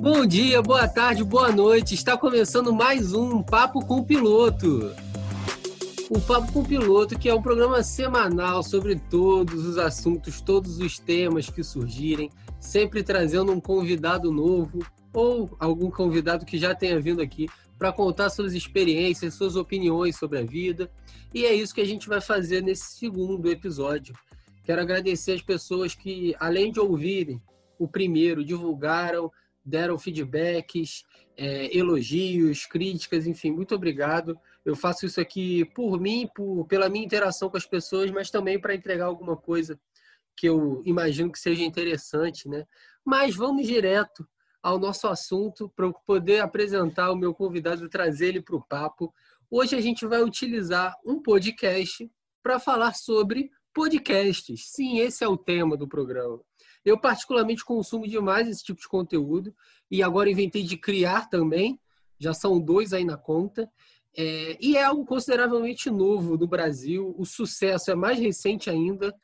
Bom dia, boa tarde, boa noite. Está começando mais um Papo com o Piloto. O Papo com o Piloto, que é um programa semanal sobre todos os assuntos, todos os temas que surgirem, sempre trazendo um convidado novo ou algum convidado que já tenha vindo aqui para contar suas experiências, suas opiniões sobre a vida. E é isso que a gente vai fazer nesse segundo episódio. Quero agradecer as pessoas que, além de ouvirem o primeiro, divulgaram, deram feedbacks, é, elogios, críticas, enfim, muito obrigado. Eu faço isso aqui por mim, por, pela minha interação com as pessoas, mas também para entregar alguma coisa que eu imagino que seja interessante, né? Mas vamos direto ao nosso assunto para poder apresentar o meu convidado e trazer ele para o papo. Hoje a gente vai utilizar um podcast para falar sobre podcasts. Sim, esse é o tema do programa. Eu, particularmente, consumo demais esse tipo de conteúdo e agora inventei de criar também. Já são dois aí na conta. É, e é algo consideravelmente novo no Brasil. O sucesso é mais recente ainda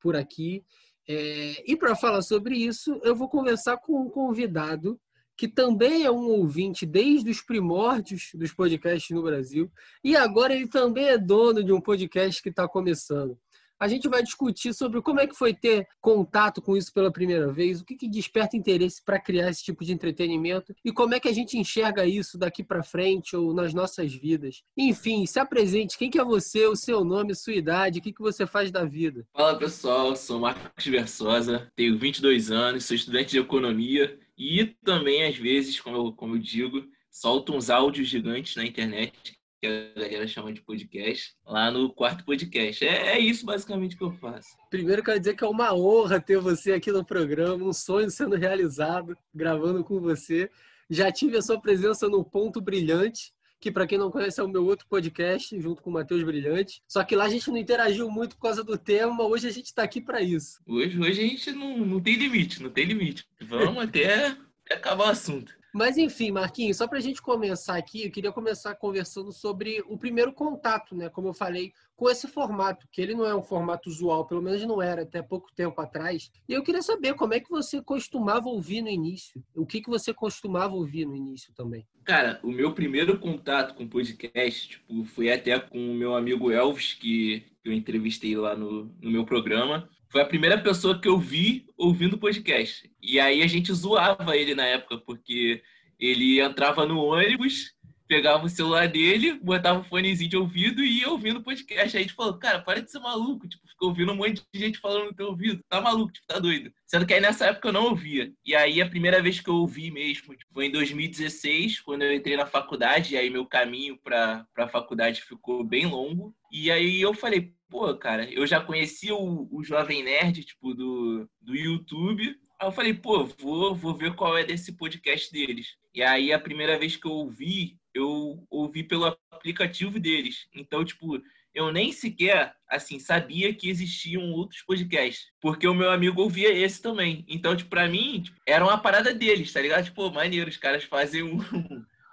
por aqui. É, e para falar sobre isso, eu vou conversar com um convidado que também é um ouvinte desde os primórdios dos podcasts no Brasil. E agora ele também é dono de um podcast que está começando. A gente vai discutir sobre como é que foi ter contato com isso pela primeira vez, o que, que desperta interesse para criar esse tipo de entretenimento e como é que a gente enxerga isso daqui para frente ou nas nossas vidas. Enfim, se apresente. Quem que é você, o seu nome, sua idade, o que, que você faz da vida? Fala pessoal, sou Marcos Versosa, tenho 22 anos, sou estudante de economia e também, às vezes, como eu, como eu digo, solto uns áudios gigantes na internet que a galera chama de podcast, lá no quarto podcast. É, é, isso basicamente que eu faço. Primeiro, quero dizer que é uma honra ter você aqui no programa, um sonho sendo realizado, gravando com você. Já tive a sua presença no Ponto Brilhante, que para quem não conhece é o meu outro podcast, junto com o Matheus Brilhante. Só que lá a gente não interagiu muito por causa do tema, hoje a gente está aqui para isso. Hoje, hoje a gente não, não tem limite, não tem limite. Vamos até, até acabar o assunto. Mas enfim, Marquinhos, só para a gente começar aqui, eu queria começar conversando sobre o primeiro contato, né? Como eu falei, com esse formato, que ele não é um formato usual, pelo menos não era até pouco tempo atrás. E eu queria saber como é que você costumava ouvir no início. O que, que você costumava ouvir no início também? Cara, o meu primeiro contato com podcast tipo, foi até com o meu amigo Elvis, que eu entrevistei lá no, no meu programa foi a primeira pessoa que eu vi ouvindo podcast. E aí a gente zoava ele na época, porque ele entrava no ônibus, pegava o celular dele, botava o fonezinho de ouvido e ia ouvindo podcast. Aí a gente falou, cara, para de ser maluco, tipo, ficou ouvindo um monte de gente falando no teu ouvido, tá maluco, tipo, tá doido. Sendo que aí nessa época eu não ouvia. E aí a primeira vez que eu ouvi mesmo tipo, foi em 2016, quando eu entrei na faculdade, e aí meu caminho para a faculdade ficou bem longo. E aí eu falei, pô, cara, eu já conhecia o, o Jovem Nerd, tipo, do, do YouTube. Aí eu falei, pô, vou, vou ver qual é desse podcast deles. E aí a primeira vez que eu ouvi, eu ouvi pelo aplicativo deles. Então, tipo, eu nem sequer, assim, sabia que existiam outros podcasts. Porque o meu amigo ouvia esse também. Então, tipo, pra mim, tipo, era uma parada deles, tá ligado? Tipo, maneiro, os caras fazem um,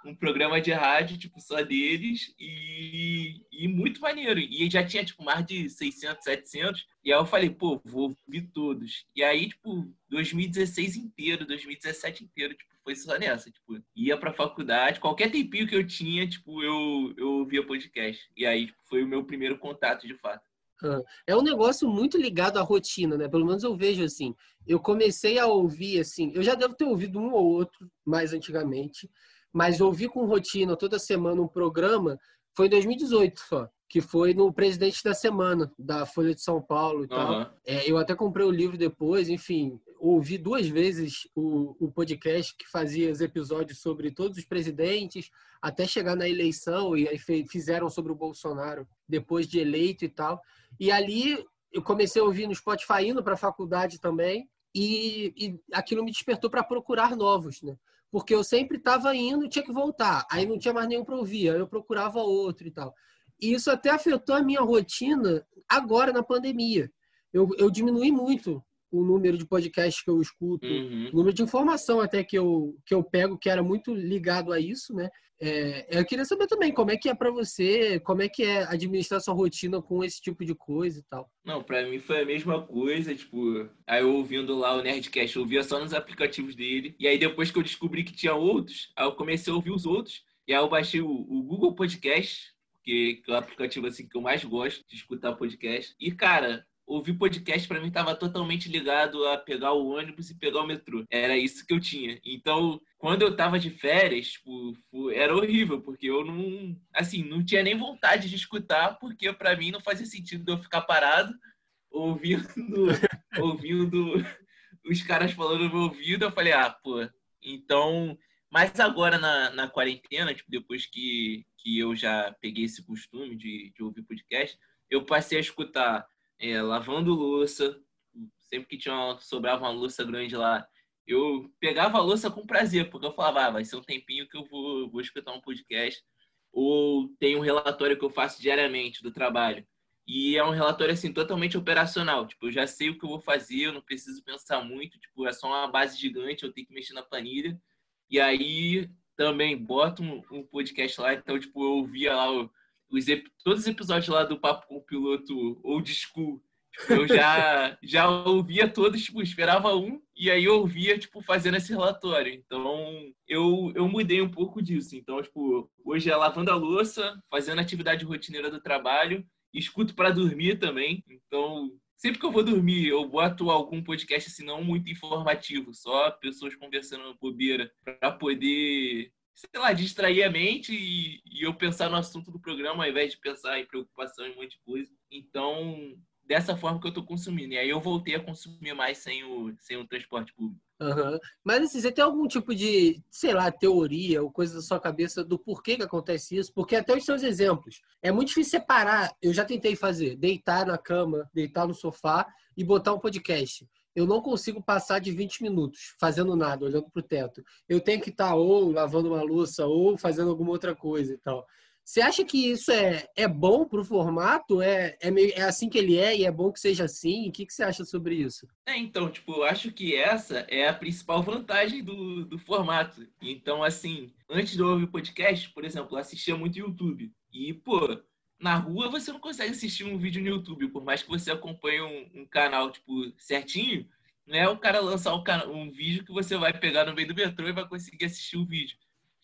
um programa de rádio, tipo, só deles e, e muito maneiro. E já tinha, tipo, mais de 600, 700. E aí eu falei, pô, vou ouvir todos. E aí, tipo, 2016 inteiro, 2017 inteiro, tipo, foi só nessa. Tipo, ia pra faculdade, qualquer tempinho que eu tinha, tipo, eu, eu ouvia podcast. E aí, tipo, foi o meu primeiro contato, de fato. É um negócio muito ligado à rotina, né? Pelo menos eu vejo assim. Eu comecei a ouvir assim, eu já devo ter ouvido um ou outro mais antigamente, mas ouvir com rotina toda semana um programa foi em 2018 só, que foi no Presidente da Semana, da Folha de São Paulo e tal. Uhum. É, eu até comprei o livro depois, enfim, ouvi duas vezes o, o podcast que fazia os episódios sobre todos os presidentes, até chegar na eleição, e aí fizeram sobre o Bolsonaro depois de eleito e tal. E ali eu comecei a ouvir no Spotify indo para a faculdade também, e, e aquilo me despertou para procurar novos, né? Porque eu sempre estava indo e tinha que voltar. Aí não tinha mais nenhum para ouvir, aí eu procurava outro e tal. E isso até afetou a minha rotina agora na pandemia. Eu, eu diminui muito o número de podcasts que eu escuto, Uhum. o número de informação até que eu, que eu pego, que era muito ligado a isso, né? É, eu queria saber também como é que é para você, como é que é administrar sua rotina com esse tipo de coisa e tal. Não, pra mim foi a mesma coisa, tipo, aí eu ouvindo lá o Nerdcast, eu ouvia só nos aplicativos dele, e aí depois que eu descobri que tinha outros, aí eu comecei a ouvir os outros, e aí eu baixei o, o Google Podcast, que é o aplicativo assim que eu mais gosto de escutar podcast, e cara, ouvir podcast pra mim tava totalmente ligado a pegar o ônibus e pegar o metrô. Era isso que eu tinha. Então, quando eu tava de férias, tipo, era horrível, porque eu não, assim, não tinha nem vontade de escutar, porque pra mim não fazia sentido eu ficar parado ouvindo, ouvindo os caras falando no meu ouvido. Eu falei, ah, pô, então. Mas agora na, na quarentena, tipo, depois que, que eu já peguei esse costume de, de ouvir podcast, eu passei a escutar é, lavando louça. Sempre que tinha uma, sobrava uma louça grande lá, eu pegava a louça com prazer, porque eu falava, ah, vai ser um tempinho que eu vou, vou escutar um podcast. Ou tem um relatório que eu faço diariamente do trabalho. E é um relatório assim totalmente operacional. Tipo, eu já sei o que eu vou fazer, eu não preciso pensar muito. Tipo, é só uma base gigante, eu tenho que mexer na planilha. E aí também boto um, um podcast lá. Então, tipo, eu ouvia lá o- os, todos os episódios lá do Papo com o Piloto Old School. Tipo, eu já, já ouvia todos, tipo, esperava um e aí eu ouvia, tipo, fazendo esse relatório. Então, eu, eu mudei um pouco disso. Então, tipo, hoje é lavando a louça, fazendo atividade rotineira do trabalho escuto para dormir também. Então, sempre que eu vou dormir, eu boto algum podcast assim não muito informativo, só pessoas conversando bobeira para poder, sei lá, distrair a mente e, e eu pensar no assunto do programa ao invés de pensar em preocupação e um monte de coisa. Então, dessa forma que eu tô consumindo. E aí eu voltei a consumir mais sem o, sem o transporte público. Aham. Mas assim, você tem algum tipo de, sei lá, teoria ou coisa da sua cabeça do porquê que acontece isso? Porque até os seus exemplos, é muito difícil separar. Eu já tentei fazer, deitar na cama, deitar no sofá e botar um podcast. Eu não consigo passar de 20 minutos fazendo nada, olhando para o teto. Eu tenho que estar ou lavando uma louça ou fazendo alguma outra coisa e tal. Você acha que isso é, é bom para o formato? É, é, meio, é assim que ele é e é bom que seja assim? O que, que você acha sobre isso? É, então, tipo, eu acho que essa é a principal vantagem do, do formato. Então, assim, antes de eu ouvir podcast, por exemplo, eu assistia muito YouTube. E, pô, na rua você não consegue assistir um vídeo no YouTube, por mais que você acompanhe um, um canal, tipo, certinho, não é o cara lançar um, um vídeo que você vai pegar no meio do metrô e vai conseguir assistir o vídeo.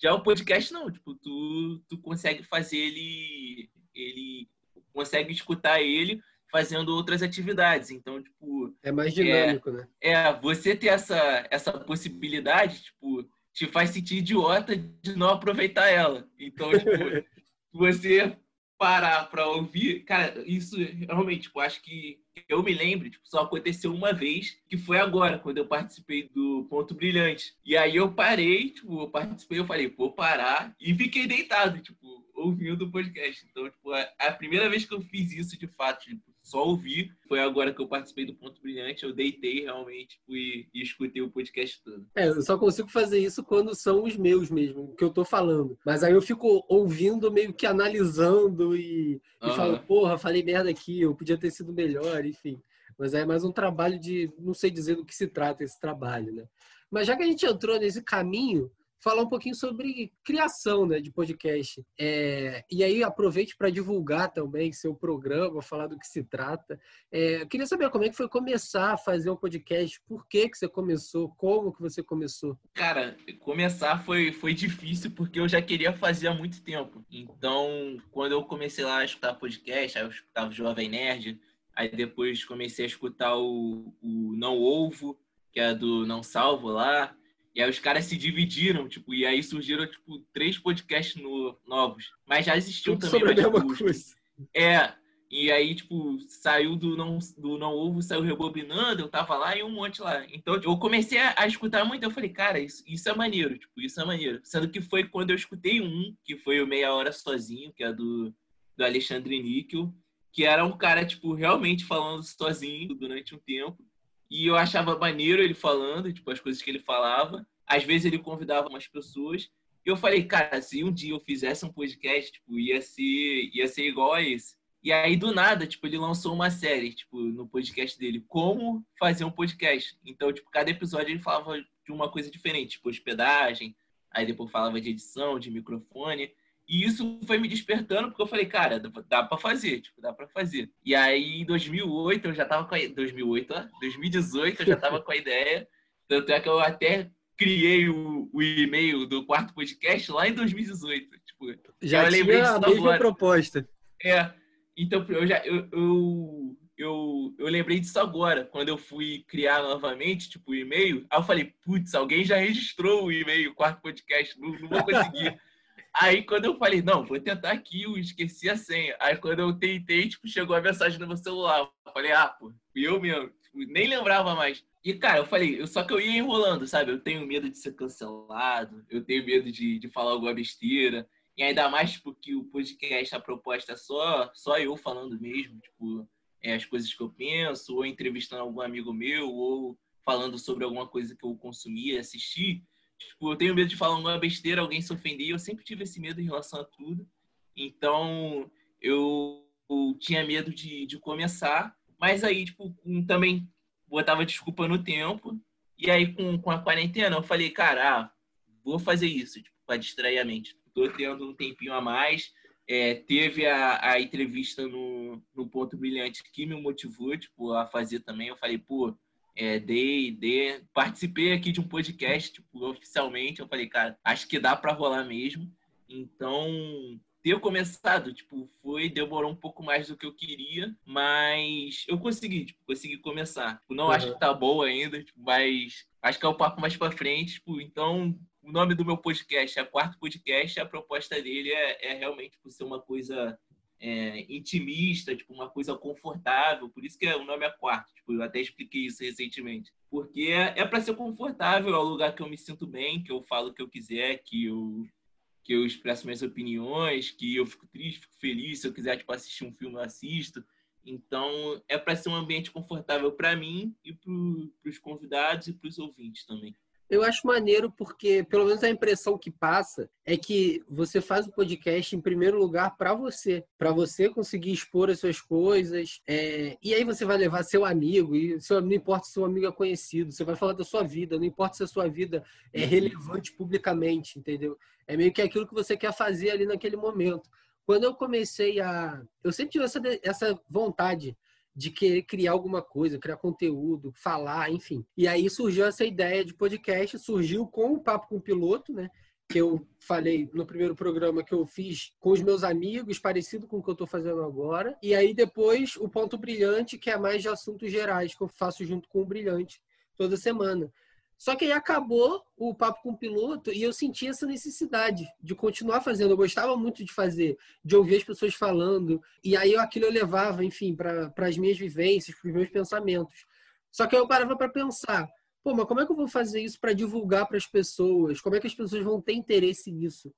Já o podcast, não. Tipo, tu, tu consegue fazer ele... Ele... Consegue escutar ele fazendo outras atividades. Então, tipo, É mais dinâmico, né? é, você ter essa, essa possibilidade, tipo, te faz sentir idiota de não aproveitar ela. Então, tipo, você parar pra ouvir, cara, isso realmente, tipo, acho que eu me lembro, tipo, só aconteceu uma vez, que foi agora, quando eu participei do Ponto Brilhante. E aí eu parei, tipo, eu participei, eu falei, vou parar, e fiquei deitado, tipo, ouvindo o podcast. Então, tipo, a, a primeira vez que eu fiz isso, de fato, tipo, só ouvi, foi agora que eu participei do Ponto Brilhante, eu deitei realmente tipo, e, escutei o podcast todo. É, eu só consigo fazer isso quando são os meus mesmo, o que eu tô falando. Mas aí eu fico ouvindo, meio que analisando e, e falo, porra, falei merda aqui, eu podia ter sido melhor, enfim. Mas aí é mais um trabalho de, não sei dizer do que se trata esse trabalho, né? Mas já que a gente entrou nesse caminho, falar um pouquinho sobre criação né, de podcast. É, e aí aproveite para divulgar também seu programa, falar do que se trata. É, eu queria saber como é que foi começar a fazer um podcast, por que, que você começou, como que você começou. Cara, começar foi, foi difícil porque eu já queria fazer há muito tempo. Então, quando eu comecei lá a escutar podcast, aí eu escutava o Jovem Nerd, aí depois comecei a escutar o, o Não Ovo, que é do Não Salvo lá. E aí os caras se dividiram, tipo, e aí surgiram, tipo, três podcasts no- novos. Mas já existiam Tudo também, sobre a mesma tipo, coisa. É, e aí, tipo, saiu do não, do não ovo, saiu rebobinando, eu tava lá e um monte lá. Então, eu comecei a, a escutar muito, eu falei, cara, isso, isso é maneiro, tipo, isso é maneiro. Sendo que foi quando eu escutei um, que foi o Meia Hora Sozinho, que é do, do Alexandre Níquel, que era um cara, tipo, realmente falando sozinho durante um tempo. E eu achava maneiro ele falando, tipo, as coisas que ele falava. Às vezes ele convidava umas pessoas. E eu falei, cara, se um dia eu fizesse um podcast, tipo, ia ser, ia ser igual a esse. E aí, do nada, tipo, ele lançou uma série, tipo, no podcast dele, como fazer um podcast. Então, tipo, cada episódio ele falava de uma coisa diferente, tipo, hospedagem, aí depois falava de edição, de microfone. E isso foi me despertando, porque eu falei, cara, dá para fazer, tipo, dá para fazer. E aí, em 2008, eu já tava com a... 2008, ó, 2018, eu já tava com a ideia. Tanto é que eu até criei o, o e-mail do quarto podcast lá em 2018. Tipo, já tinha a mesma agora. proposta. É, então, eu já eu, eu, eu, eu, lembrei disso agora, quando eu fui criar novamente, tipo, o e-mail. Aí eu falei, putz, alguém já registrou o e-mail, quarto podcast, não, não vou conseguir. aí quando eu falei, não, vou tentar aqui, eu esqueci a senha. Aí quando eu tentei, tipo, chegou a mensagem no meu celular. Eu falei, ah, pô, eu mesmo. Tipo, nem lembrava mais. E, cara, eu falei, eu, só que eu ia enrolando, sabe? Eu tenho medo de ser cancelado, eu tenho medo de, de falar alguma besteira. E ainda mais tipo, o podcast, a proposta é só, só eu falando mesmo, tipo, é, as coisas que eu penso, ou entrevistando algum amigo meu, ou falando sobre alguma coisa que eu consumi, assisti. Tipo, eu tenho medo de falar alguma besteira, alguém se ofender. Eu sempre tive esse medo em relação a tudo. Então, eu, eu tinha medo de, de começar. Mas aí, tipo, também botava desculpa no tempo. E aí, com, com a quarentena, eu falei, cara, ah, vou fazer isso, tipo, para distrair a mente tô tendo um tempinho a mais. É, teve a, a entrevista no, no Ponto Brilhante que me motivou tipo, a fazer também. Eu falei, pô, é, dei, dei, participei aqui de um podcast tipo, oficialmente. Eu falei, cara, acho que dá para rolar mesmo. Então, ter começado, tipo, foi, demorou um pouco mais do que eu queria, mas eu consegui, tipo, consegui começar. Tipo, não uhum. acho que tá bom ainda, tipo, mas acho que é o papo mais para frente, tipo, então o nome do meu podcast é Quarto Podcast, a proposta dele é, é realmente tipo, ser uma coisa é, intimista, tipo, uma coisa confortável, por isso que o nome é Quarto, tipo, eu até expliquei isso recentemente. Porque é, é para ser confortável, é o lugar que eu me sinto bem, que eu falo o que eu quiser, que eu que eu expresso minhas opiniões, que eu fico triste, fico feliz, se eu quiser tipo assistir um filme eu assisto. Então, é para ser um ambiente confortável para mim e para os convidados e para os ouvintes também. Eu acho maneiro porque, pelo menos a impressão que passa é que você faz o podcast em primeiro lugar para você, para você conseguir expor as suas coisas. É... E aí você vai levar seu amigo, e seu, não importa se seu amigo é conhecido, você vai falar da sua vida, não importa se a sua vida é uhum. relevante publicamente, entendeu? É meio que aquilo que você quer fazer ali naquele momento. Quando eu comecei a. Eu sempre tive essa, essa vontade de querer criar alguma coisa, criar conteúdo, falar, enfim. E aí surgiu essa ideia de podcast, surgiu com o Papo com o Piloto, né? Que eu falei no primeiro programa que eu fiz com os meus amigos, parecido com o que eu estou fazendo agora. E aí depois o Ponto Brilhante, que é mais de assuntos gerais, que eu faço junto com o Brilhante toda semana. Só que aí acabou o papo com o piloto e eu senti essa necessidade de continuar fazendo. Eu gostava muito de fazer, de ouvir as pessoas falando. E aí aquilo eu levava, enfim, para as minhas vivências, para os meus pensamentos. Só que aí eu parava para pensar: pô, mas como é que eu vou fazer isso para divulgar para as pessoas? Como é que as pessoas vão ter interesse nisso?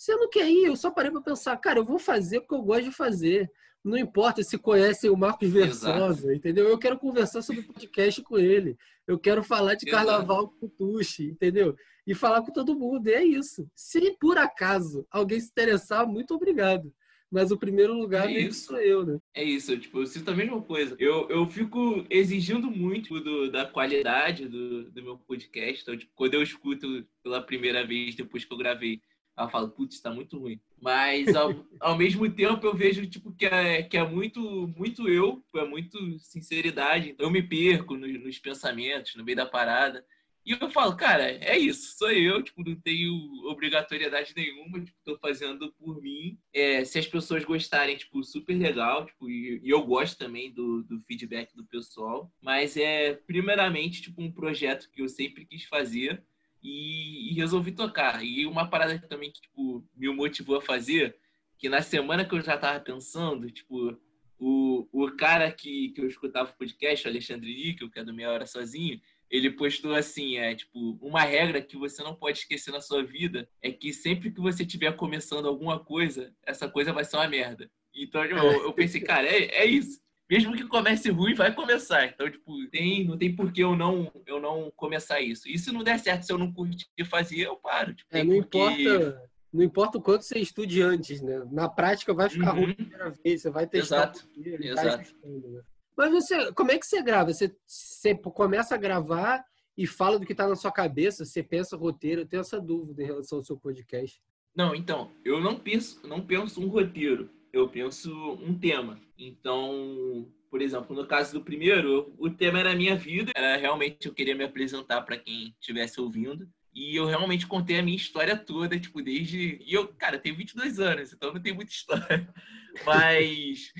Sendo que aí eu só parei para pensar: cara, eu vou fazer porque eu gosto de fazer. Não importa se conhecem o Marcos Versosa, entendeu? Eu quero conversar sobre podcast com ele. Eu quero falar de Exato. carnaval com o Tuxi, entendeu? E falar com todo mundo. E é isso. Se por acaso alguém se interessar, muito obrigado. Mas o primeiro lugar é isso. sou eu, né? É isso, tipo, eu sinto a mesma coisa. Eu, eu fico exigindo muito do, da qualidade do, do meu podcast. Então, tipo, quando eu escuto pela primeira vez, depois que eu gravei, ela fala, putz, está muito ruim. Mas ao, ao mesmo tempo eu vejo tipo que é, que é muito muito eu, é muito sinceridade. Então eu me perco nos, nos pensamentos, no meio da parada. E eu falo, cara, é isso, sou eu, tipo, não tenho obrigatoriedade nenhuma, tipo, tô fazendo por mim. É, se as pessoas gostarem, tipo, super legal, tipo, e, e, eu gosto também do, do feedback do pessoal. Mas é, primeiramente, tipo, um projeto que eu sempre quis fazer e, e, resolvi tocar. E uma parada também que tipo, me motivou a fazer, que na semana que eu já tava pensando, tipo, o, o cara que, que eu escutava o podcast, o Alexandre Níquel, que é do Meia Hora Sozinho, ele postou assim, é tipo, uma regra que você não pode esquecer na sua vida é que sempre que você estiver começando alguma coisa, essa coisa vai ser uma merda. Então eu, eu pensei, cara, é, é isso mesmo que comece ruim, vai começar. Então, tipo, tem, não tem por que eu não, eu não começar isso. E se não der certo, se eu não curtir fazer, eu paro. Tipo, é, não, importa, Não importa o quanto você estude antes, né? Na prática vai ficar uhum. ruim a primeira vez, você vai testar. Exato. Exato. Né? Mas você, como é que você grava? Você, você começa a gravar e fala do que está na sua cabeça, você pensa roteiro, eu tenho essa dúvida em relação ao seu podcast. Não, então, eu não penso, não penso um roteiro, eu penso um tema. Então, por exemplo, no caso do primeiro, o tema era a minha vida, era realmente eu queria me apresentar para quem estivesse ouvindo. E eu realmente contei a minha história toda, tipo, desde. E eu, cara, tenho 22 anos, então não tem muita história. Mas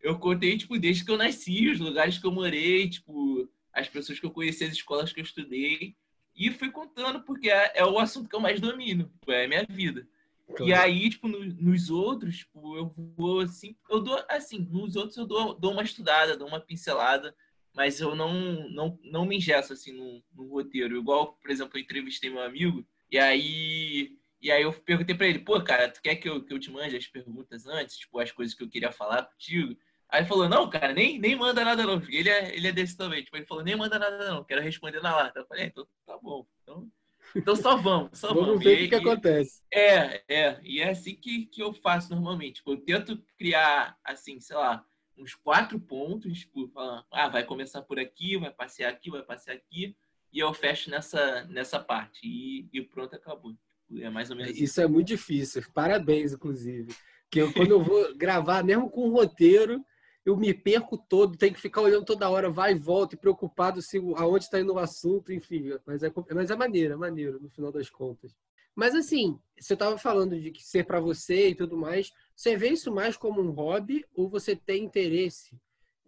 eu contei, tipo, desde que eu nasci, os lugares que eu morei, tipo, as pessoas que eu conheci, as escolas que eu estudei. E fui contando, porque é, é o assunto que eu mais domino, tipo, é a minha vida. Claro. E aí, tipo, no, nos outros, tipo, eu vou assim, eu dou assim, nos outros eu dou, dou uma estudada, dou uma pincelada, mas eu não não, não me engesso assim no, no roteiro. Igual, por exemplo, eu entrevistei meu amigo, e aí e aí eu perguntei para ele, pô, cara, tu quer que eu, que eu te mande as perguntas antes, tipo, as coisas que eu queria falar contigo? Aí ele falou, não, cara, nem, nem manda nada não. Ele é, ele é desse também. Tipo, ele falou, nem manda nada não, quero responder na lata. Eu falei, é, então tá bom. Então, então só vamos, só vamos. Vamos ver o que, acontece. É, é. E é assim que, que eu faço normalmente. Tipo, eu tento criar, assim, sei lá, uns quatro pontos, tipo, falando, ah, vai começar por aqui, vai passear aqui, vai passear aqui, e eu fecho nessa, nessa parte. E, e pronto, acabou. Tipo, é mais ou menos isso. Isso é muito difícil. Parabéns, inclusive. Que eu, quando eu vou gravar, mesmo com roteiro, eu me perco todo, tenho que ficar olhando toda hora, vai e volta, e preocupado se aonde está indo o assunto, enfim. Mas é, mas é maneiro, é maneiro, no final das contas. Mas assim, você estava falando de que ser para você e tudo mais, você vê isso mais como um hobby ou você tem interesse?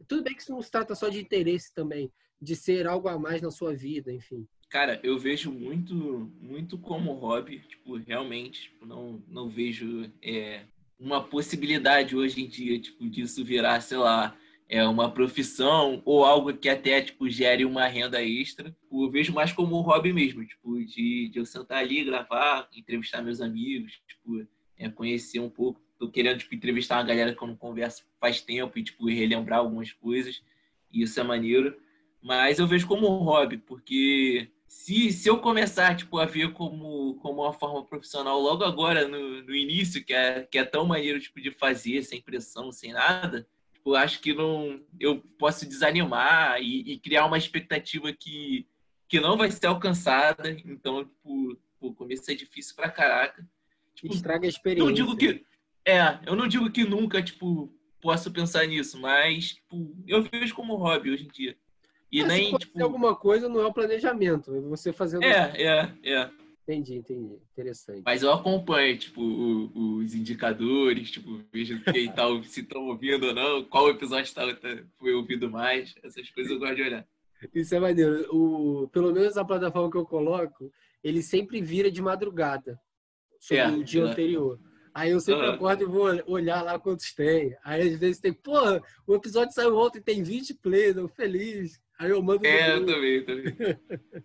Tudo bem que isso não se trata só de interesse também, de ser algo a mais na sua vida, enfim. Cara, eu vejo muito, muito como hobby, tipo, realmente, tipo, não, não vejo é, uma possibilidade hoje em dia, tipo, disso virar, sei lá, é uma profissão ou algo que até, tipo, gere uma renda extra. Tipo, eu vejo mais como um hobby mesmo, tipo, de, de eu sentar ali, gravar, entrevistar meus amigos, tipo, é, conhecer um pouco. Tô querendo, tipo, entrevistar uma galera que eu não converso faz tempo e, tipo, relembrar algumas coisas. E isso é maneiro. Mas eu vejo como um hobby, porque se, se eu começar tipo, a ver como, como uma forma profissional logo agora, no, no início, que é, que é tão maneiro tipo, de fazer, sem pressão, sem nada, tipo, acho que não eu posso desanimar e, e, criar uma expectativa que, que não vai ser alcançada. Então, tipo, o começo é difícil pra caraca. Tipo, Estraga a experiência. Não digo que. É, eu não digo que nunca, tipo, posso pensar nisso, mas, tipo, eu vejo como hobby hoje em dia. E Mas nem, tipo... alguma coisa não é o planejamento, é você fazendo... É, é, é. Entendi, entendi. Interessante. Mas eu acompanho, tipo, os indicadores, tipo, vejo quem tá, se estão ouvindo ou não, qual episódio tá, tá, foi ouvido mais, essas coisas eu gosto de olhar. Isso é maneiro. O, pelo menos a plataforma que eu coloco, ele sempre vira de madrugada, sobre é, o dia é. anterior. Aí eu sempre uhum. acordo e vou olhar lá quantos tem. Aí às vezes tem, porra, o episódio saiu ontem, tem 20 plays, eu feliz. Aí eu mando. É, eu também, também.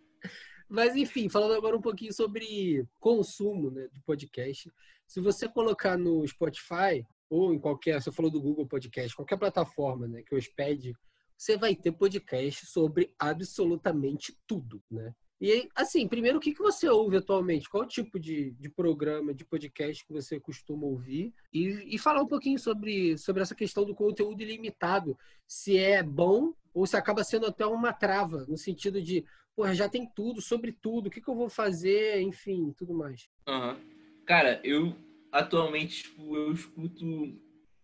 Mas enfim, falando agora um pouquinho sobre consumo né, de podcast. Se você colocar no Spotify ou em qualquer, você falou do Google Podcast, qualquer plataforma né, que hospede, você vai ter podcast sobre absolutamente tudo, né? E assim, primeiro, o que, que você ouve atualmente? Qual tipo de, de programa, de podcast que você costuma ouvir? E, e falar um pouquinho sobre, sobre essa questão do conteúdo ilimitado. Se é bom ou se acaba sendo até uma trava, no sentido de, porra, já tem tudo, sobre tudo, o que, que eu vou fazer, enfim, tudo mais. Uhum. Cara, eu atualmente, tipo, eu escuto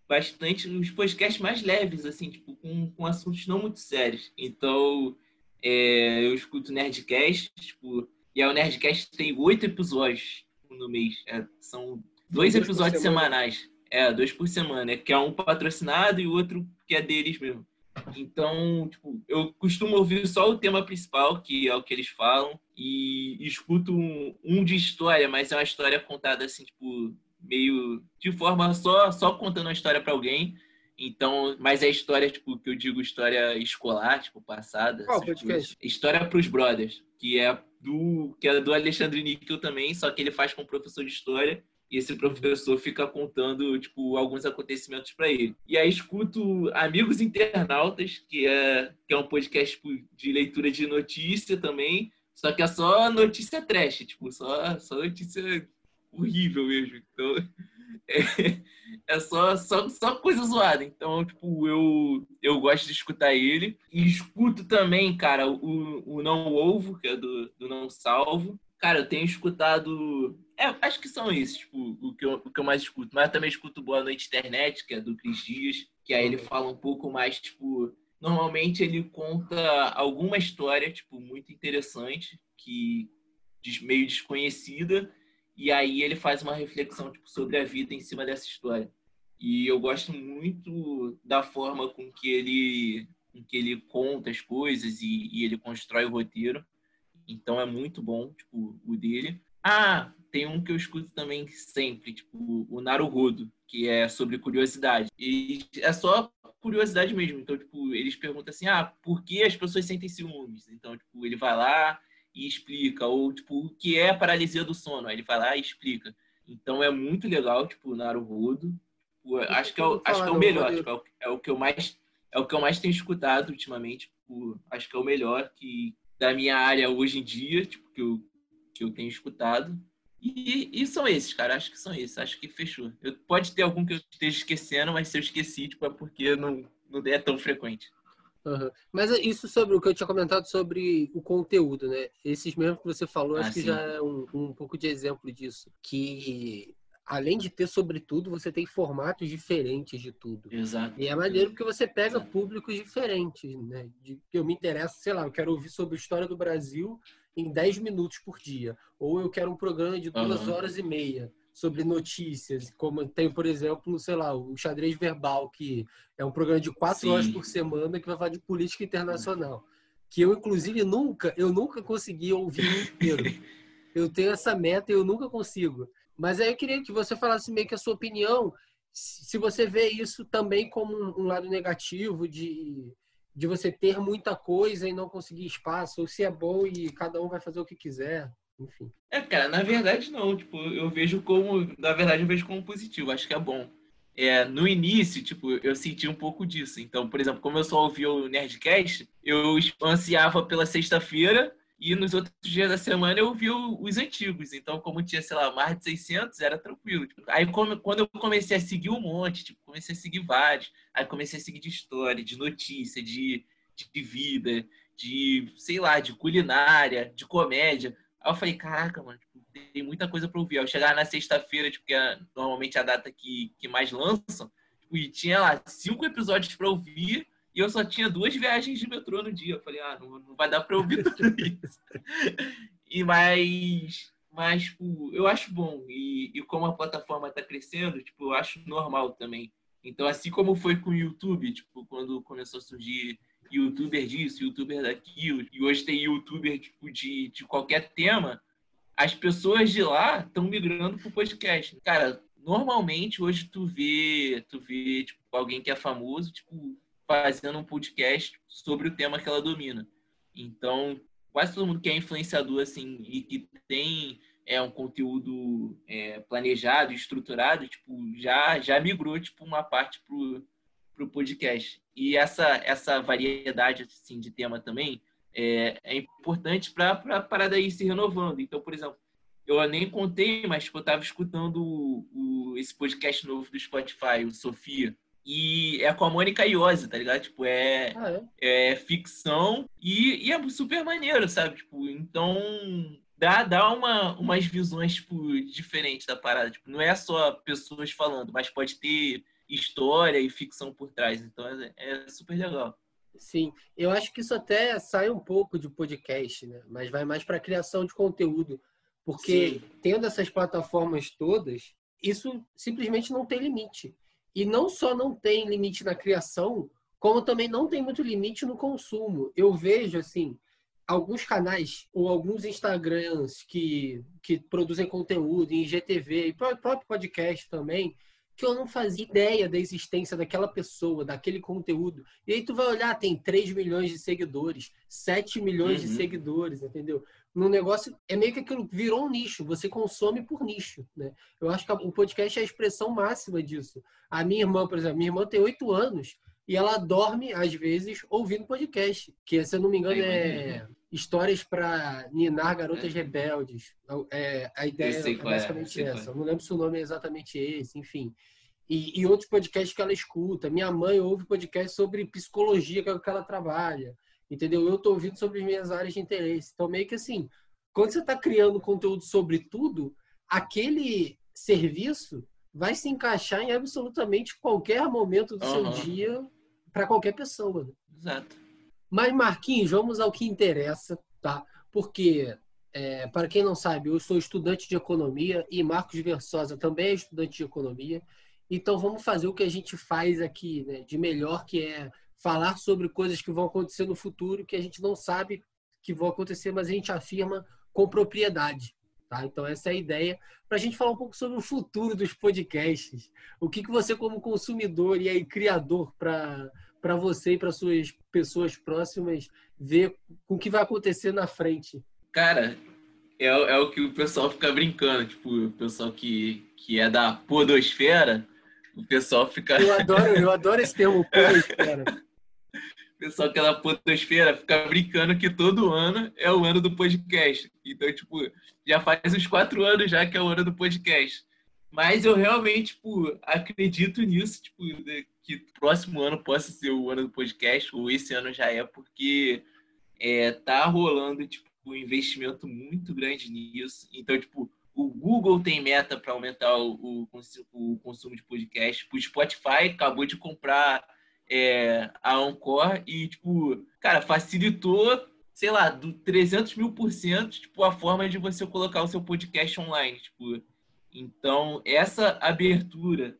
bastante os podcasts mais leves, assim, tipo, com, com assuntos não muito sérios. Então, é, eu escuto Nerdcast, tipo, e aí o Nerdcast tem oito episódios no mês. É, são dois, dois episódios semanais. É, dois por semana. Que é um patrocinado e o outro que é deles mesmo. Então, tipo, eu costumo ouvir só o tema principal, que é o que eles falam, e escuto um, um de história, mas é uma história contada assim, tipo, meio de forma só, só contando uma história para alguém. Então, mas é história, tipo, que eu digo história escolar, tipo, passada. Qual podcast? História pros brothers, que é do que é do Alexandre Níquel também, só que ele faz com professor de história e esse professor fica contando tipo alguns acontecimentos para ele. E aí escuto Amigos Internautas, que é que é um podcast tipo, de leitura de notícia também, só que é só notícia trash, tipo, só só notícia horrível mesmo. Então, é só, só, só coisa zoada. Então, tipo, eu, eu gosto de escutar ele. E escuto também, cara, o, o Não Ovo, que é do, do Não Salvo. Cara, eu tenho escutado. É, acho que são esses, tipo, o que, eu, o que eu mais escuto. Mas eu também escuto Boa Noite Internet, que é do Cris Dias, que aí ele fala um pouco mais, tipo. Normalmente ele conta alguma história, tipo, muito interessante, que meio desconhecida, e aí ele faz uma reflexão tipo, sobre a vida em cima dessa história. E eu gosto muito da forma com que ele, com que ele conta as coisas e, e ele constrói o roteiro. Então é muito bom, tipo, o dele. Ah, tem um que eu escuto também sempre, tipo, o Naruhodo, que é sobre curiosidade. E é só curiosidade mesmo. Então, tipo, eles perguntam assim: "Ah, por que as pessoas sentem ciúmes?". Então, tipo, ele vai lá e explica ou tipo o que é paralisia do sono, aí ele vai lá e explica. Então é muito legal, tipo, Naruhodo. Tipo, acho que é o, acho que é o melhor, tipo, é, o, é o que eu mais é o que eu mais tenho escutado ultimamente, tipo, acho que é o melhor que da minha área hoje em dia, tipo, que eu, que eu tenho escutado. E, e são esses, cara. Acho que são esses. Acho que fechou. Eu, pode ter algum que eu esteja esquecendo, mas se eu esqueci, tipo, é porque não, não é tão frequente. Uhum. Mas é isso sobre o que eu tinha comentado sobre o conteúdo, né? Esses mesmo que você falou, ah, acho sim. que já é um, um pouco de exemplo disso. Que além de ter sobre tudo, você tem formatos diferentes de tudo. Exato. E é maneiro porque você pega Exato. públicos diferentes, né? De, eu me interesso, sei lá, eu quero ouvir sobre a história do Brasil em 10 minutos por dia. Ou eu quero um programa de duas uhum. horas e meia sobre notícias, como tem, por exemplo, sei lá, o Xadrez Verbal, que é um programa de quatro Sim. horas por semana que vai falar de política internacional. Que eu, inclusive, nunca, eu nunca consegui ouvir inteiro. eu tenho essa meta e eu nunca consigo. Mas aí eu queria que você falasse meio que a sua opinião, se você vê isso também como um lado negativo de, de você ter muita coisa e não conseguir espaço, ou se é bom e cada um vai fazer o que quiser, enfim. É, cara, na verdade não, tipo, eu vejo como, na verdade eu vejo como positivo, acho que é bom. É, no início, tipo, eu senti um pouco disso. Então, por exemplo, como eu só ouvia o Nerdcast, eu ansiava pela sexta-feira e nos outros dias da semana eu vi os antigos. Então, como tinha, sei lá, mais de 600, era tranquilo. Tipo, aí, quando eu comecei a seguir um monte, tipo, comecei a seguir vários. Aí, comecei a seguir de história, de notícia, de, de vida, de, sei lá, de culinária, de comédia. Aí eu falei, caraca, mano, tipo, tem muita coisa para ouvir. Eu chegar na sexta-feira, tipo, que é normalmente a data que, que mais lançam, tipo, e tinha lá cinco episódios para ouvir e eu só tinha duas viagens de metrô no dia. Eu falei, ah, não, não vai dar para ouvir tudo isso. e mais, mas tipo, eu acho bom. E, e como a plataforma está crescendo, tipo, eu acho normal também. Então, assim como foi com o YouTube, tipo, quando começou a surgir youtuber disso, youtuber daquilo, e hoje tem youtuber tipo, de, de qualquer tema, as pessoas de lá estão migrando para o podcast. Cara, normalmente hoje tu vê, tu vê tipo, alguém que é famoso, tipo, fazendo um podcast sobre o tema que ela domina. Então, quase todo mundo que é influenciador assim e que tem é um conteúdo é, planejado, estruturado, tipo, já já migrou tipo uma parte pro pro podcast. E essa essa variedade assim de tema também é, é importante para a parada ir se renovando. Então, por exemplo, eu nem contei, mas tipo, eu estava escutando o, o, esse podcast novo do Spotify, o Sofia, e é com a Mônica Iose, tá ligado? Tipo, é, ah, é? é ficção e, e, é super maneiro, sabe? Tipo, então dá, dá uma, umas visões, tipo, diferentes da parada. Tipo, não é só pessoas falando, mas pode ter história e ficção por trás. Então é, é super legal. Sim, eu acho que isso até sai um pouco de podcast, né? Mas vai mais para criação de conteúdo. Porque Sim. tendo essas plataformas todas, isso simplesmente não tem limite. E não só não tem limite na criação, como também não tem muito limite no consumo. Eu vejo, assim, alguns canais ou alguns Instagrams que, que produzem conteúdo em GTV e próprio podcast também, que eu não fazia ideia da existência daquela pessoa, daquele conteúdo. E aí tu vai olhar, tem 3 milhões de seguidores, 7 milhões uhum. de seguidores, entendeu? No negócio, é meio que aquilo virou um nicho, você consome por nicho, né? Eu acho que o podcast é a expressão máxima disso. A minha irmã, por exemplo, minha irmã tem 8 anos e ela dorme, às vezes, ouvindo podcast, que, se eu não me engano, é histórias para ninar garotas é. rebeldes. É, a ideia é, é basicamente é, essa. Não lembro se o nome é exatamente esse, enfim. E, e, outros podcasts que ela escuta. Minha mãe ouve podcast sobre psicologia, que é o que ela trabalha. Entendeu? Eu estou ouvindo sobre as minhas áreas de interesse. Então, meio que assim, quando você está criando conteúdo sobre tudo, aquele serviço vai se encaixar em absolutamente qualquer momento do uhum. seu dia para qualquer pessoa. Né? Exato. Mas, Marquinhos, vamos ao que interessa, tá? Porque, é, para quem não sabe, eu sou estudante de economia e Marcos Versosa também é estudante de economia. Então, vamos fazer o que a gente faz aqui né, de melhor, que é falar sobre coisas que vão acontecer no futuro, que a gente não sabe que vão acontecer, mas a gente afirma com propriedade. Tá? Então, essa é a ideia para a gente falar um pouco sobre o futuro dos podcasts. O que, que você, como consumidor e aí criador, para você e para suas pessoas próximas, ver com o que vai acontecer na frente? Cara, é, é o que o pessoal fica brincando. Tipo, o pessoal que, que é da podosfera, o pessoal fica. Eu adoro, eu adoro esse termo, podosfera. o pessoal que é da podosfera fica brincando que todo ano é o ano do podcast. Então, tipo, já faz uns quatro anos já que é o ano do podcast. Mas eu realmente, tipo, acredito nisso, tipo, que o próximo ano possa ser o ano do podcast, ou esse ano já é, porque é, tá rolando, tipo, um investimento muito grande nisso. Então, tipo, o Google tem meta para aumentar o, o, o, consumo de podcast. O Spotify acabou de comprar é, a Anchor e, tipo, cara, facilitou, sei lá, do 300 mil por cento, tipo, a forma de você colocar o seu podcast online, tipo. Então, essa abertura,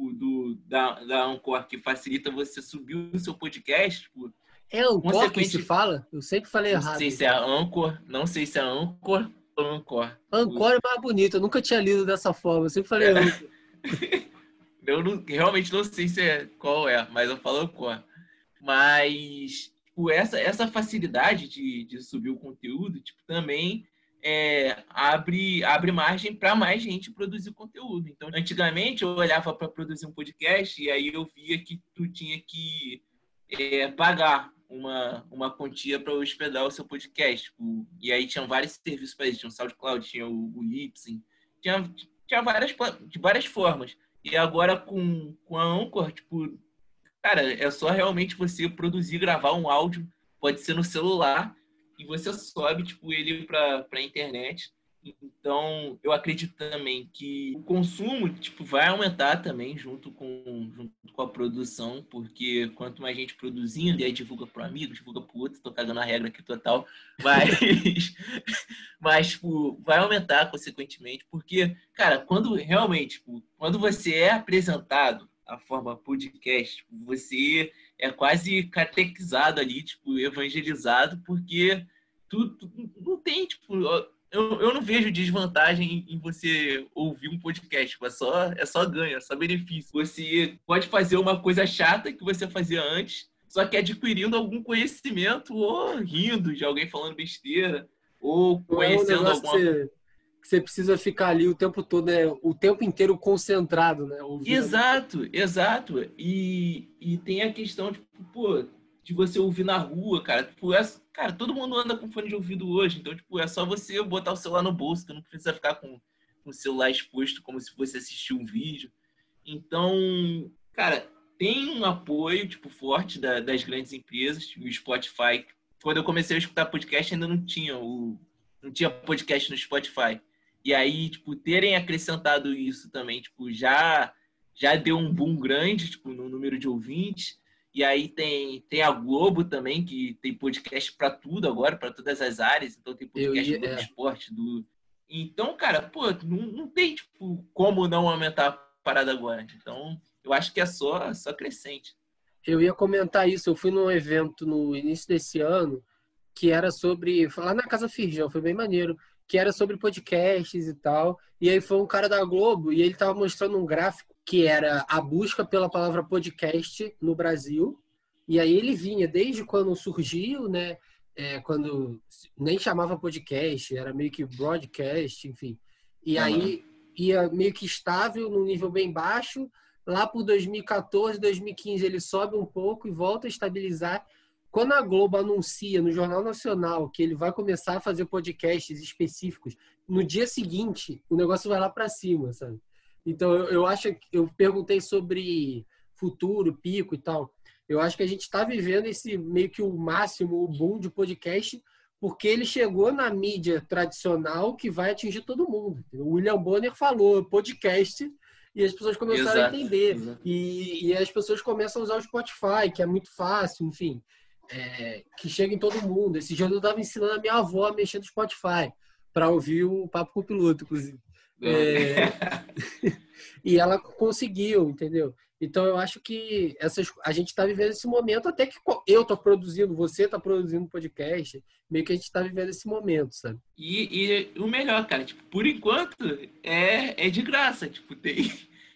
tipo, do, da, da Anchor, que facilita você subir o seu podcast, tipo... É Anchor que se fala? Eu sempre falei errado. Não sei se é a Anchor, não sei se é a Anchor ou Anchor. Anchor é mais bonito, eu nunca tinha lido dessa forma, eu sempre falei é. Anchor. Eu não, realmente não sei se é qual é, mas eu falo qual. Mas tipo, essa, essa facilidade de, de subir o conteúdo tipo, também é, abre, abre margem para mais gente produzir conteúdo. Então, antigamente eu olhava para produzir um podcast e aí eu via que tu tinha que é, pagar uma, uma quantia para hospedar o seu podcast. Tipo, e aí tinham vários serviços para isso. Tinha o SoundCloud, tinha o, o Lipsyn, tinha, tinha várias, de várias formas. E agora com, com a Anchor, tipo, cara, é só realmente você produzir, gravar um áudio, pode ser no celular, e você sobe, tipo, ele para a internet. Então, eu acredito também que o consumo tipo, vai aumentar também junto com, junto com a produção, porque quanto mais gente produzindo, e aí divulga para o amigo, divulga para outro, estou cagando a regra aqui total, mas, mas tipo, vai aumentar consequentemente, porque, cara, quando realmente, tipo, quando você é apresentado a forma podcast, tipo, você é quase catequizado ali, tipo, evangelizado, porque tu, tu não tem, tipo eu, eu não vejo desvantagem em você ouvir um podcast. É só, é só ganho, é só benefício. Você pode fazer uma coisa chata que você fazia antes, só que adquirindo algum conhecimento ou rindo de alguém falando besteira ou conhecendo é um alguma coisa. Que você precisa ficar ali o tempo todo, né? o tempo inteiro concentrado, né? Ouvindo. Exato, exato. E, e tem a questão, tipo, pô, de você ouvir na rua, cara. Tipo, é, cara, todo mundo anda com fone de ouvido hoje, então, tipo, é só você botar o celular no bolso, tu não precisa ficar com, com o celular exposto como se fosse assistir um vídeo. Então, cara, tem um apoio, tipo, forte da, das grandes empresas, o Spotify. Quando eu comecei a escutar podcast, ainda não tinha o não tinha podcast no Spotify. E aí, tipo, terem acrescentado isso também, tipo, já já deu um boom grande, tipo, no número de ouvintes. E aí tem, tem a Globo também, que tem podcast para tudo agora, para todas as áreas. Então tem podcast ia, do é. esporte, do. Então, cara, pô, não, não tem, tipo, como não aumentar a parada agora. Então, eu acho que é só, só crescente. Eu ia comentar isso. Eu fui num evento no início desse ano que era sobre. Lá na Casa Firjão, foi bem maneiro. Que era sobre podcasts e tal. E aí foi um cara da Globo e ele tava mostrando um gráfico que era a busca pela palavra podcast no Brasil. E aí ele vinha desde quando surgiu, né? É, quando nem chamava podcast, era meio que broadcast, enfim. E uhum. aí ia meio que estável, num nível bem baixo. Lá por 2014, 2015 ele sobe um pouco e volta a estabilizar. Quando a Globo anuncia no Jornal Nacional que ele vai começar a fazer podcasts específicos, no dia seguinte o negócio vai lá para cima, sabe? Então eu, eu acho que eu perguntei sobre futuro, pico e tal. Eu acho que a gente está vivendo esse meio que o máximo, o boom de podcast, porque ele chegou na mídia tradicional que vai atingir todo mundo. O William Bonner falou podcast e as pessoas começaram exato, a entender. E, e, as pessoas começam a usar o Spotify, que é muito fácil, enfim, é, que chega em todo mundo. Esse dia eu estava ensinando a minha avó a mexer no Spotify para ouvir o Papo com o Piloto, inclusive. É, e ela conseguiu, entendeu? Então eu acho que essas, a gente está vivendo esse momento, até que eu estou produzindo, você está produzindo podcast, meio que a gente está vivendo esse momento, sabe? E, e, o melhor, cara, tipo, por enquanto é, é de graça, tipo, tem,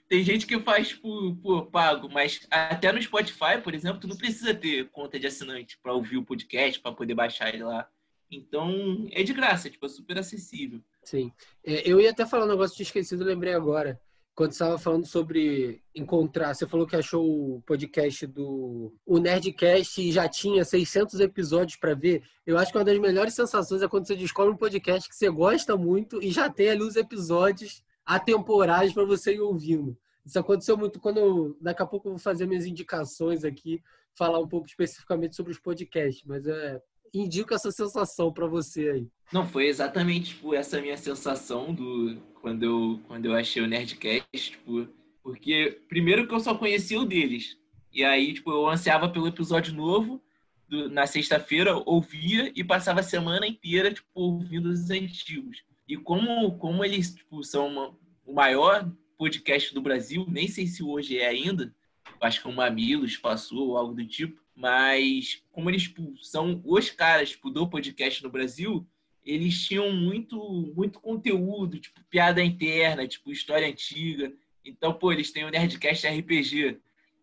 tem gente que faz por, por pago, mas até no Spotify, por exemplo, tu não precisa ter conta de assinante para ouvir o podcast, para poder baixar ele lá. Então é de graça, tipo, é super acessível. Sim. É, eu ia até falar um negócio que tinha esquecido, lembrei agora quando você estava falando sobre encontrar, você falou que achou o podcast do o Nerdcast e já tinha 600 episódios para ver. Eu acho que uma das melhores sensações é quando você descobre um podcast que você gosta muito e já tem ali os episódios atemporais para você ir ouvindo. Isso aconteceu muito quando eu, daqui a pouco eu vou fazer minhas indicações aqui, falar um pouco especificamente sobre os podcasts, mas é indico essa sensação para você aí. Não, foi exatamente tipo, essa minha sensação do quando eu, quando eu achei o Nerdcast, tipo, porque primeiro que eu só conhecia o deles. E aí, tipo, eu ansiava pelo episódio novo do, na sexta-feira, ouvia e passava a semana inteira, tipo, ouvindo os antigos. E como, como eles, tipo, são uma, o maior podcast do Brasil, nem sei se hoje é ainda, acho que o Mamilos passou ou algo do tipo, mas como eles tipo, são os caras tipo, do podcast no Brasil, eles tinham muito, muito conteúdo, tipo, piada interna, tipo, história antiga. Então, pô, eles têm o Nerdcast RPG,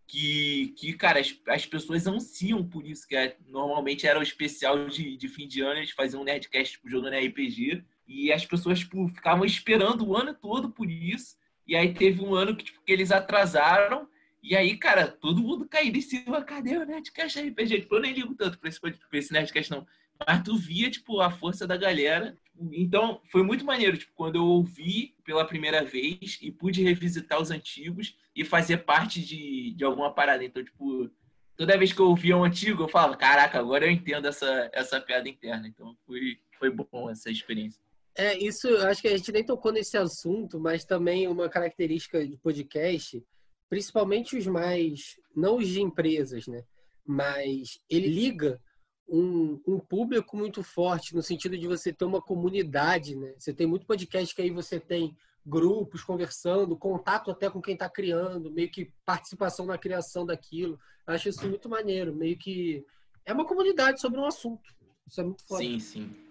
que, que cara, as, as pessoas ansiam por isso, que é, normalmente era o especial de, de fim de ano, eles faziam um Nerdcast, tipo, jogando RPG, e as pessoas, tipo, ficavam esperando o ano todo por isso, e aí teve um ano que, tipo, que eles atrasaram, e aí, cara, todo mundo caiu em cima, cadê o Nerdcast RPG? Tipo, eu nem ligo tanto pra esse, pra esse Nerdcast, não. Mas tu via, tipo, a força da galera. Então, foi muito maneiro, tipo, quando eu ouvi pela primeira vez e pude revisitar os antigos e fazer parte de, de alguma parada. Então, tipo, toda vez que eu ouvia um antigo, eu falava, caraca, agora eu entendo essa, essa piada interna. Então, foi, foi bom essa experiência. É, isso, acho que a gente nem tocou nesse assunto, mas também uma característica de podcast, principalmente os mais, não os de empresas, né? Mas ele liga um, um, público muito forte, no sentido de você ter uma comunidade, né? Você tem muito podcast que aí você tem grupos conversando, contato até com quem está criando, meio que participação na criação daquilo. Acho isso muito maneiro, meio que é uma comunidade sobre um assunto. Isso é muito forte. Sim, sim.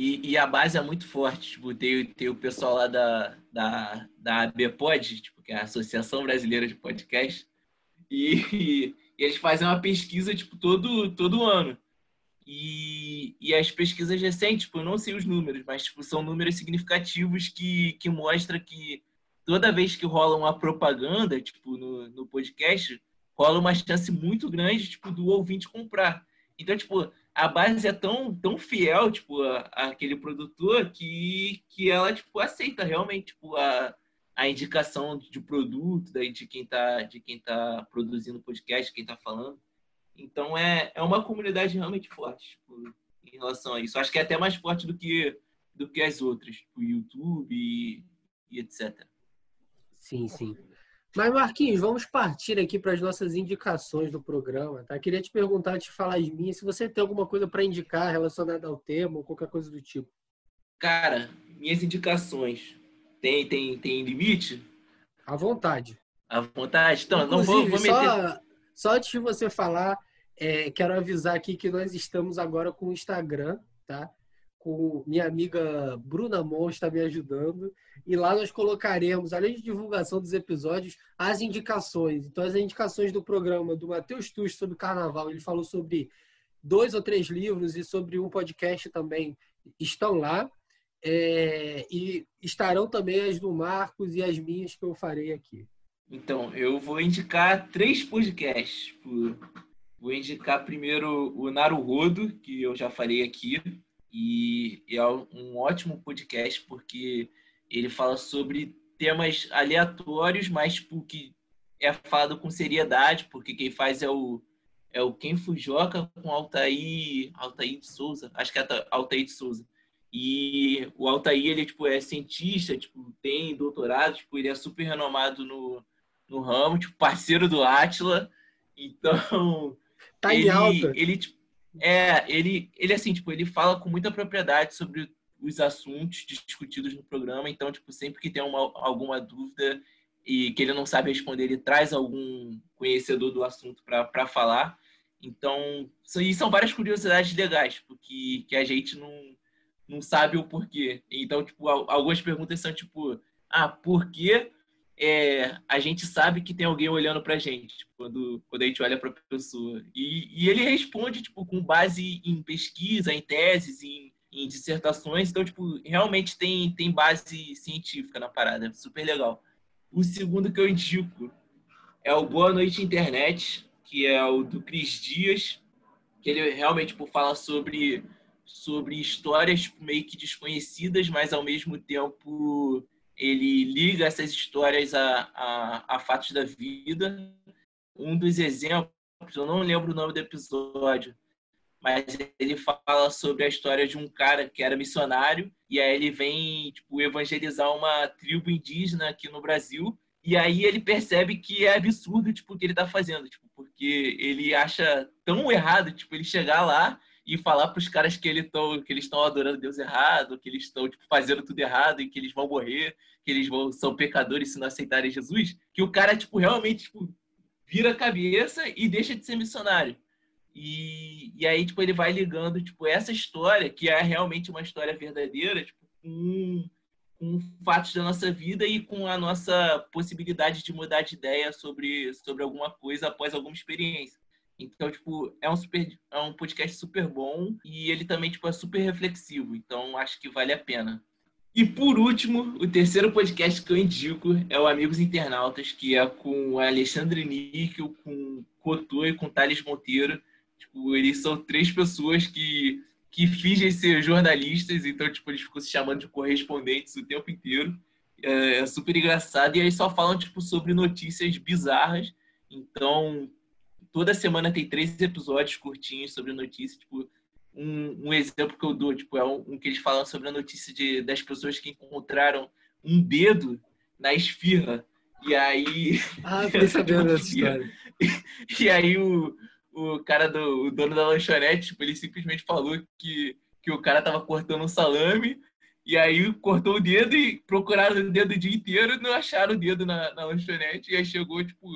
E, e, a base é muito forte. Tipo, tem, tem o pessoal lá da, da, da ABPOD, tipo, que é a Associação Brasileira de Podcast, e, e, eles fazem uma pesquisa tipo, todo, todo ano. E, e as pesquisas recentes, tipo, eu não sei os números, mas tipo, são números significativos que, que mostram que toda vez que rola uma propaganda tipo, no, no podcast, rola uma chance muito grande tipo, do ouvinte comprar. Então, tipo, a base é tão, tão fiel, tipo, àquele produtor que, que ela, tipo, aceita realmente, tipo, a, a indicação de produto, daí de quem tá, de quem tá produzindo podcast, quem tá falando. Então é, é uma comunidade realmente forte tipo, em relação a isso. Acho que é até mais forte do que, do que as outras, tipo YouTube e, e etc. Sim, sim. Mas, Marquinhos, vamos partir aqui para as nossas indicações do programa. Tá? Queria te perguntar, te falar as minhas, se você tem alguma coisa para indicar relacionada ao tema ou qualquer coisa do tipo. Cara, minhas indicações. Tem, tem, tem limite? À vontade. À vontade? Então, Inclusive, não vou, vou meter. Só, só antes de você falar, é, quero avisar aqui que nós estamos agora com o Instagram, tá? Com minha amiga Bruna Mon está me ajudando. E lá nós colocaremos, além de divulgação dos episódios, as indicações. Então, as indicações do programa do Matheus Tuch sobre carnaval, ele falou sobre dois ou três livros e sobre um podcast também estão lá. É, e estarão também as do Marcos e as minhas que eu farei aqui. Então, eu vou indicar três podcasts Vou indicar primeiro o Naruhodo, que eu já falei aqui, e é um ótimo podcast porque ele fala sobre temas aleatórios, mas tipo, que é falado com seriedade, porque quem faz é o é o Ken Fujoka com Altair, Altair de Souza, acho que é Altair de Souza. E o Altair, ele tipo, é cientista, tipo, tem doutorado, tipo, ele é super renomado no, no ramo, tipo, parceiro do Atila. Então, tá ele, alta. ele tipo, é, ele, ele assim, tipo, ele fala com muita propriedade sobre os assuntos discutidos no programa. Então, tipo, sempre que tem uma, alguma dúvida e que ele não sabe responder, ele traz algum conhecedor do assunto para falar. Então, isso são várias curiosidades legais, porque que a gente não, não sabe o porquê. Então, tipo, algumas perguntas são tipo, ah, por que é, a gente sabe que tem alguém olhando pra gente tipo, quando, quando a gente olha pra pessoa. E, e ele responde, tipo, com base em pesquisa, em teses, em, em dissertações. Então, tipo, realmente tem, tem base científica na parada. É super legal. O segundo que eu indico é o Boa Noite Internet, que é o do Cris Dias, que ele realmente tipo, fala sobre, sobre histórias tipo, meio que desconhecidas, mas ao mesmo tempo ele liga essas histórias a, a, a fatos da vida. Um dos exemplos, eu não lembro o nome do episódio, mas ele fala sobre a história de um cara que era missionário e aí ele vem tipo evangelizar uma tribo indígena aqui no Brasil e aí ele percebe que é absurdo tipo o que ele está fazendo tipo porque ele acha tão errado tipo ele chegar lá e falar para os caras que, ele tão, que eles estão adorando Deus errado, que eles estão tipo, fazendo tudo errado e que eles vão morrer, que eles vão, são pecadores se não aceitarem Jesus, que o cara tipo, realmente tipo, vira a cabeça e deixa de ser missionário. E, e aí tipo, ele vai ligando tipo, essa história, que é realmente uma história verdadeira, tipo, com, com fatos da nossa vida e com a nossa possibilidade de mudar de ideia sobre, sobre alguma coisa após alguma experiência. Então, tipo, é um, super, é um podcast super bom e ele também, tipo, é super reflexivo. Então, acho que vale a pena. E por último, o terceiro podcast que eu indico é o Amigos Internautas, que é com Alexandre Níquel, com Cotô e com Thales Monteiro. Tipo, eles são três pessoas que, que fingem ser jornalistas, então, tipo, eles ficam se chamando de correspondentes o tempo inteiro. É, é super engraçado. E aí só falam, tipo, sobre notícias bizarras. Então, toda semana tem três episódios curtinhos sobre notícias. Tipo, um, um, exemplo que eu dou, tipo, é um, um, que eles falam sobre a notícia de, das pessoas que encontraram um dedo na esfirra. E aí. Ah, fiquei sabendo dessa história. E, e aí o, o cara do o dono da lanchonete, tipo, ele simplesmente falou que, que o cara tava cortando um salame. E aí cortou o dedo e procuraram o dedo o dia inteiro e não acharam o dedo na, na lanchonete. E aí chegou, tipo,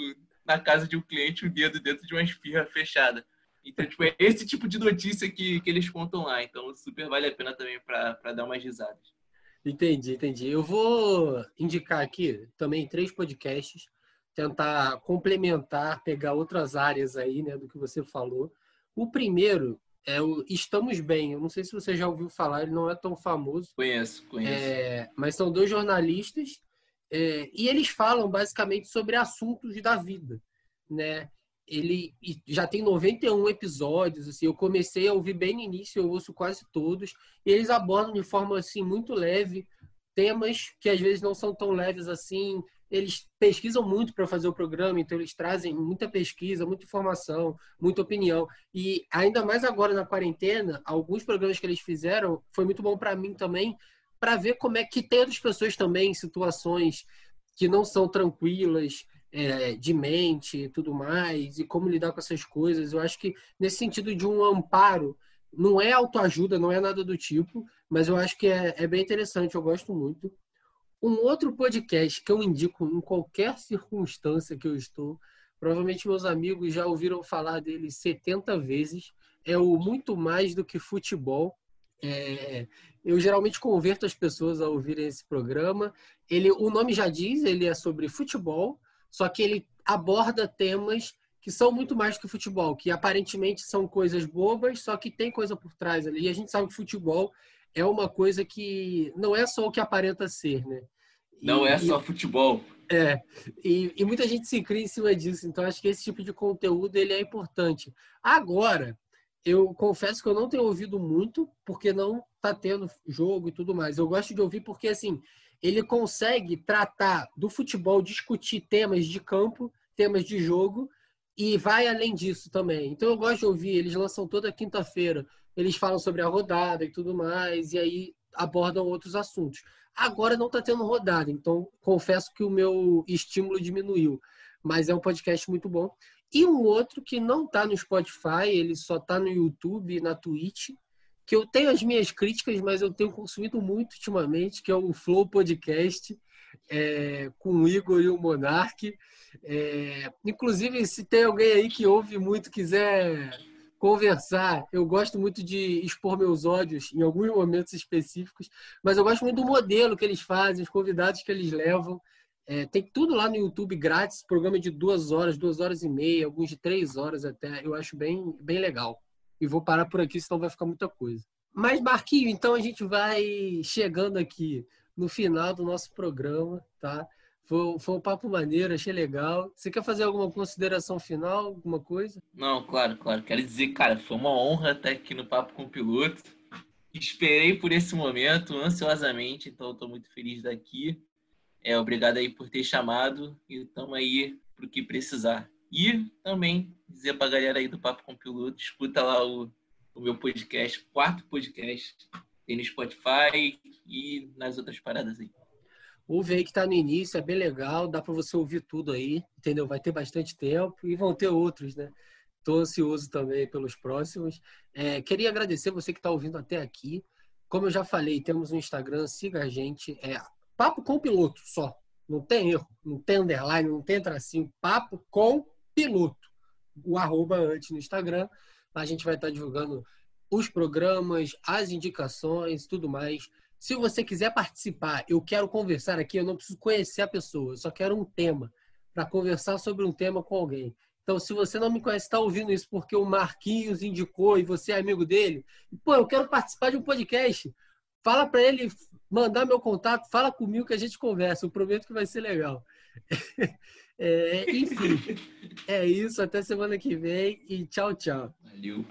na casa de um cliente o dedo dentro de uma esfirra fechada. Então, tipo, é esse tipo de notícia que, que eles contam lá. Então, super vale a pena também para dar umas risadas. Entendi, entendi. Eu vou indicar aqui também três podcasts, tentar complementar, pegar outras áreas aí, né, do que você falou. O primeiro é o Estamos Bem. Eu não sei se você já ouviu falar, ele não é tão famoso. Conheço, conheço. É, mas são dois jornalistas é, e eles falam basicamente sobre assuntos da vida, né? Ele já tem 91 episódios, assim, eu comecei a ouvir bem no início, eu ouço quase todos, e eles abordam de forma assim muito leve temas que às vezes não são tão leves assim. Eles pesquisam muito para fazer o programa, então eles trazem muita pesquisa, muita informação, muita opinião. E ainda mais agora na quarentena, alguns programas que eles fizeram foi muito bom para mim também, para ver como é que tem outras pessoas também em situações que não são tranquilas é, de mente e tudo mais, e como lidar com essas coisas. Eu acho que nesse sentido de um amparo, não é autoajuda, não é nada do tipo, mas eu acho que é, é bem interessante, eu gosto muito. Um outro podcast que eu indico em qualquer circunstância que eu estou, provavelmente meus amigos já ouviram falar dele 70 vezes, é o Muito Mais do que Futebol. É, eu geralmente converto as pessoas a ouvirem esse programa. Ele, o nome já diz, ele é sobre futebol, só que ele aborda temas que são muito mais que futebol, que aparentemente são coisas bobas, só que tem coisa por trás ali. E a gente sabe que futebol é uma coisa que não é só o que aparenta ser, né? E, não é só futebol. É, e, e, muita gente se cria em cima disso, então acho que esse tipo de conteúdo ele é importante. Agora, eu confesso que eu não tenho ouvido muito, porque não tá tendo jogo e tudo mais. Eu gosto de ouvir porque, assim, ele consegue tratar do futebol, discutir temas de campo, temas de jogo, e vai além disso também. Então eu gosto de ouvir, eles lançam toda quinta-feira, eles falam sobre a rodada e tudo mais, e aí abordam outros assuntos. Agora não está tendo rodada, então confesso que o meu estímulo diminuiu. Mas é um podcast muito bom. E um outro que não está no Spotify, ele só está no YouTube e na Twitch, que eu tenho as minhas críticas, mas eu tenho consumido muito ultimamente, que é o Flow Podcast, é, com o Igor e o Monark. É, inclusive, se tem alguém aí que ouve muito, quiser conversar, eu gosto muito de expor meus ódios em alguns momentos específicos, mas eu gosto muito do modelo que eles fazem, os convidados que eles levam. É, tem tudo lá no YouTube grátis, programa de duas horas, duas horas e meia, alguns de três horas até. Eu acho bem, bem legal. E vou parar por aqui, senão vai ficar muita coisa. Mas, Marquinho, então a gente vai chegando aqui no final do nosso programa, tá? Foi, foi um papo maneiro, achei legal. Você quer fazer alguma consideração final, alguma coisa? Não, claro, claro. Quero dizer, cara, foi uma honra estar aqui no Papo com o Piloto. Esperei por esse momento ansiosamente, então estou muito feliz daqui. É, obrigado aí por ter chamado e estamos aí para o que precisar. E também dizer para a galera aí do Papo com Piloto, escuta lá o, o meu podcast, quarto podcast, tem no Spotify e nas outras paradas aí. Ouve aí que está no início, é bem legal, dá para você ouvir tudo aí, entendeu? Vai ter bastante tempo e vão ter outros, né? Estou ansioso também pelos próximos. É, queria agradecer você que está ouvindo até aqui. Como eu já falei, temos um Instagram, siga a gente. É Papo com Piloto só. Não tem erro, não tem underline, não tem tracinho. Papo com Piloto. O arroba antes no Instagram. A gente vai estar divulgando os programas, as indicações, tudo mais. Se você quiser participar, eu quero conversar aqui, eu não preciso conhecer a pessoa, eu só quero um tema para conversar sobre um tema com alguém. Então, se você não me conhece, está ouvindo isso porque o Marquinhos indicou e você é amigo dele, pô, eu quero participar de um podcast. Fala para ele mandar meu contato, fala comigo que a gente conversa. Eu prometo que vai ser legal. É, enfim, é isso. Até semana que vem e tchau, tchau. Valeu.